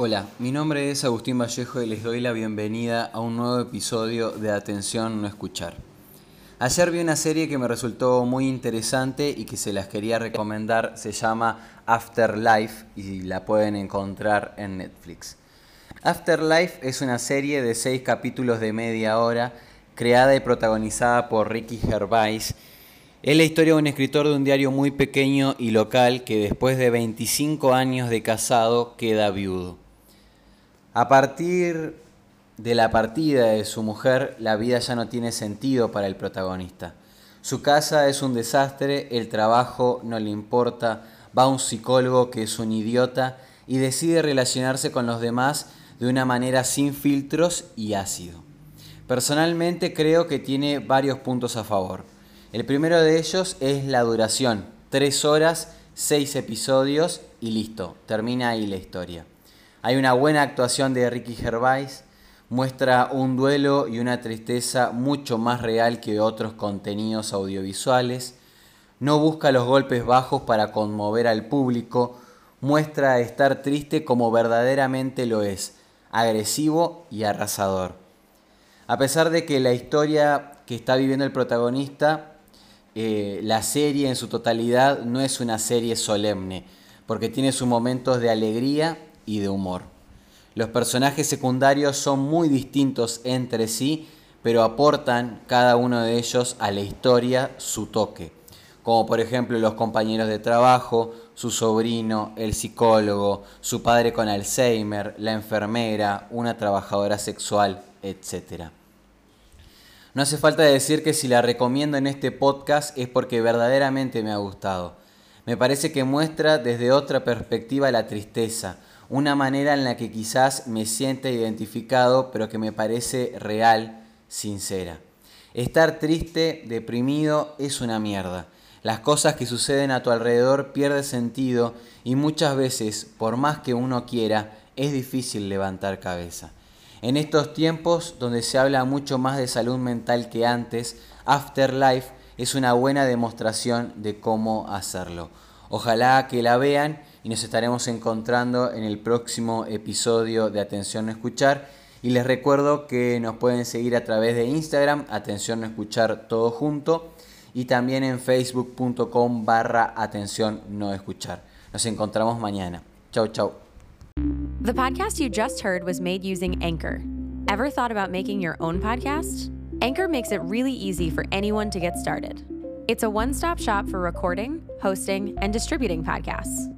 Hola, mi nombre es Agustín Vallejo y les doy la bienvenida a un nuevo episodio de Atención No Escuchar. Ayer vi una serie que me resultó muy interesante y que se las quería recomendar, se llama Afterlife y la pueden encontrar en Netflix. Afterlife es una serie de seis capítulos de media hora creada y protagonizada por Ricky Gervais es la historia de un escritor de un diario muy pequeño y local que después de 25 años de casado queda viudo. A partir de la partida de su mujer, la vida ya no tiene sentido para el protagonista. Su casa es un desastre, el trabajo no le importa, va a un psicólogo que es un idiota y decide relacionarse con los demás de una manera sin filtros y ácido. Personalmente creo que tiene varios puntos a favor. El primero de ellos es la duración, tres horas, seis episodios y listo, termina ahí la historia. Hay una buena actuación de Ricky Gervais, muestra un duelo y una tristeza mucho más real que otros contenidos audiovisuales, no busca los golpes bajos para conmover al público, muestra estar triste como verdaderamente lo es, agresivo y arrasador. A pesar de que la historia que está viviendo el protagonista eh, la serie en su totalidad no es una serie solemne, porque tiene sus momentos de alegría y de humor. Los personajes secundarios son muy distintos entre sí, pero aportan cada uno de ellos a la historia su toque, como por ejemplo los compañeros de trabajo, su sobrino, el psicólogo, su padre con Alzheimer, la enfermera, una trabajadora sexual, etc. No hace falta decir que si la recomiendo en este podcast es porque verdaderamente me ha gustado. Me parece que muestra desde otra perspectiva la tristeza, una manera en la que quizás me sienta identificado, pero que me parece real, sincera. Estar triste, deprimido, es una mierda. Las cosas que suceden a tu alrededor pierden sentido y muchas veces, por más que uno quiera, es difícil levantar cabeza. En estos tiempos donde se habla mucho más de salud mental que antes, Afterlife es una buena demostración de cómo hacerlo. Ojalá que la vean y nos estaremos encontrando en el próximo episodio de Atención No Escuchar. Y les recuerdo que nos pueden seguir a través de Instagram, Atención No Escuchar todo junto, y también en facebook.com barra Atención No Escuchar. Nos encontramos mañana. Chau, chau. The podcast you just heard was made using Anchor. Ever thought about making your own podcast? Anchor makes it really easy for anyone to get started. It's a one stop shop for recording, hosting, and distributing podcasts.